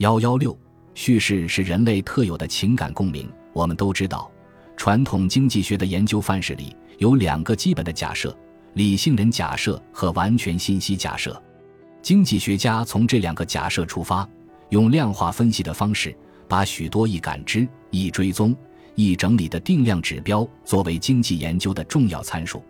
幺幺六，叙事是人类特有的情感共鸣。我们都知道，传统经济学的研究范式里有两个基本的假设：理性人假设和完全信息假设。经济学家从这两个假设出发，用量化分析的方式，把许多易感知、易追踪、易整理的定量指标作为经济研究的重要参数。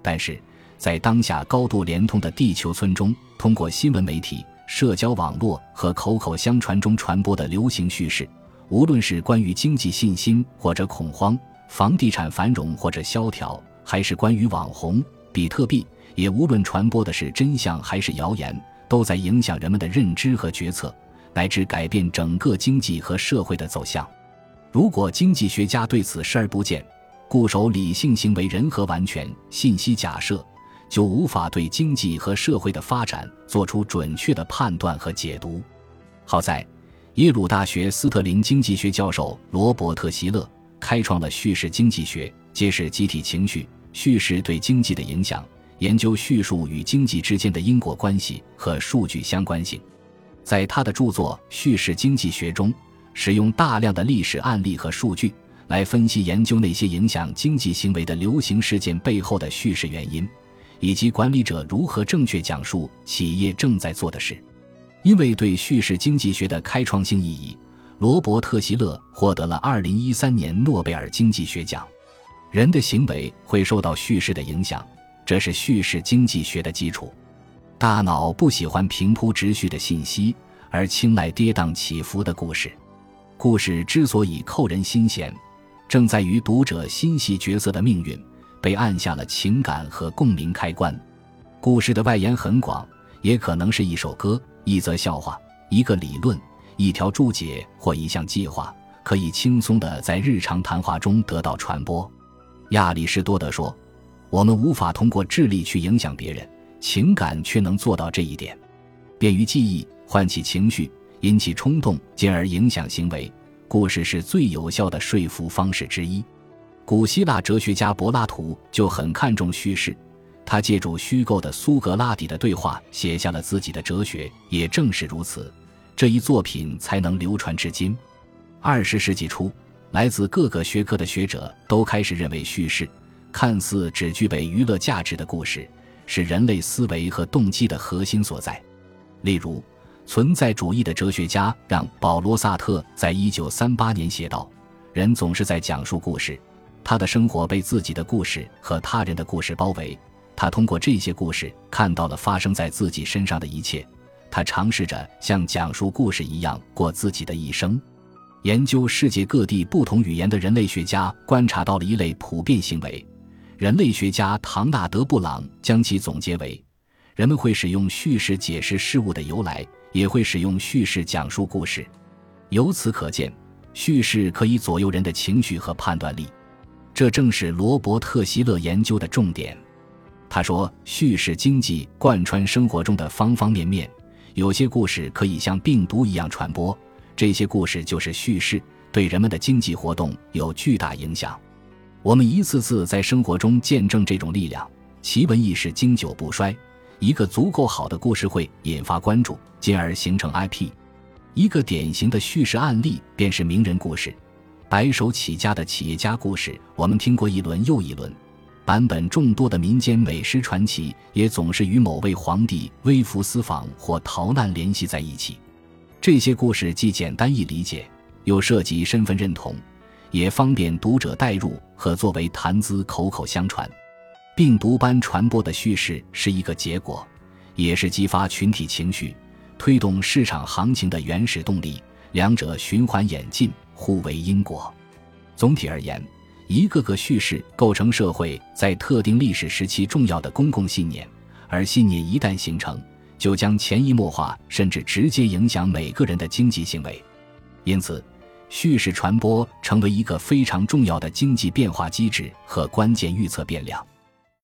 但是在当下高度联通的地球村中，通过新闻媒体。社交网络和口口相传中传播的流行叙事，无论是关于经济信心或者恐慌、房地产繁荣或者萧条，还是关于网红、比特币，也无论传播的是真相还是谣言，都在影响人们的认知和决策，乃至改变整个经济和社会的走向。如果经济学家对此视而不见，固守理性行为人和完全信息假设。就无法对经济和社会的发展做出准确的判断和解读。好在，耶鲁大学斯特林经济学教授罗伯特·希勒开创了叙事经济学，揭示集体情绪、叙事对经济的影响，研究叙述与经济之间的因果关系和数据相关性。在他的著作《叙事经济学》中，使用大量的历史案例和数据来分析研究那些影响经济行为的流行事件背后的叙事原因。以及管理者如何正确讲述企业正在做的事，因为对叙事经济学的开创性意义，罗伯特·希勒获得了2013年诺贝尔经济学奖。人的行为会受到叙事的影响，这是叙事经济学的基础。大脑不喜欢平铺直叙的信息，而青睐跌宕起伏的故事。故事之所以扣人心弦，正在于读者心系角色的命运。被按下了情感和共鸣开关，故事的外延很广，也可能是一首歌、一则笑话、一个理论、一条注解或一项计划，可以轻松地在日常谈话中得到传播。亚里士多德说：“我们无法通过智力去影响别人，情感却能做到这一点。便于记忆，唤起情绪，引起冲动，进而影响行为。故事是最有效的说服方式之一。”古希腊哲学家柏拉图就很看重叙事，他借助虚构的苏格拉底的对话写下了自己的哲学。也正是如此，这一作品才能流传至今。二十世纪初，来自各个学科的学者都开始认为，叙事看似只具备娱乐价值的故事，是人类思维和动机的核心所在。例如，存在主义的哲学家让·保罗·萨特在一九三八年写道：“人总是在讲述故事。”他的生活被自己的故事和他人的故事包围，他通过这些故事看到了发生在自己身上的一切。他尝试着像讲述故事一样过自己的一生。研究世界各地不同语言的人类学家观察到了一类普遍行为。人类学家唐纳德·布朗将其总结为：人们会使用叙事解释事物的由来，也会使用叙事讲述故事。由此可见，叙事可以左右人的情绪和判断力。这正是罗伯特·希勒研究的重点。他说：“叙事经济贯穿生活中的方方面面，有些故事可以像病毒一样传播，这些故事就是叙事，对人们的经济活动有巨大影响。我们一次次在生活中见证这种力量，奇闻异事经久不衰。一个足够好的故事会引发关注，进而形成 IP。一个典型的叙事案例便是名人故事。”白手起家的企业家故事，我们听过一轮又一轮；版本众多的民间美食传奇，也总是与某位皇帝微服私访或逃难联系在一起。这些故事既简单易理解，又涉及身份认同，也方便读者代入和作为谈资口口相传。病毒般传播的叙事是一个结果，也是激发群体情绪、推动市场行情的原始动力，两者循环演进。互为因果。总体而言，一个个叙事构成社会在特定历史时期重要的公共信念，而信念一旦形成，就将潜移默化甚至直接影响每个人的经济行为。因此，叙事传播成为一个非常重要的经济变化机制和关键预测变量。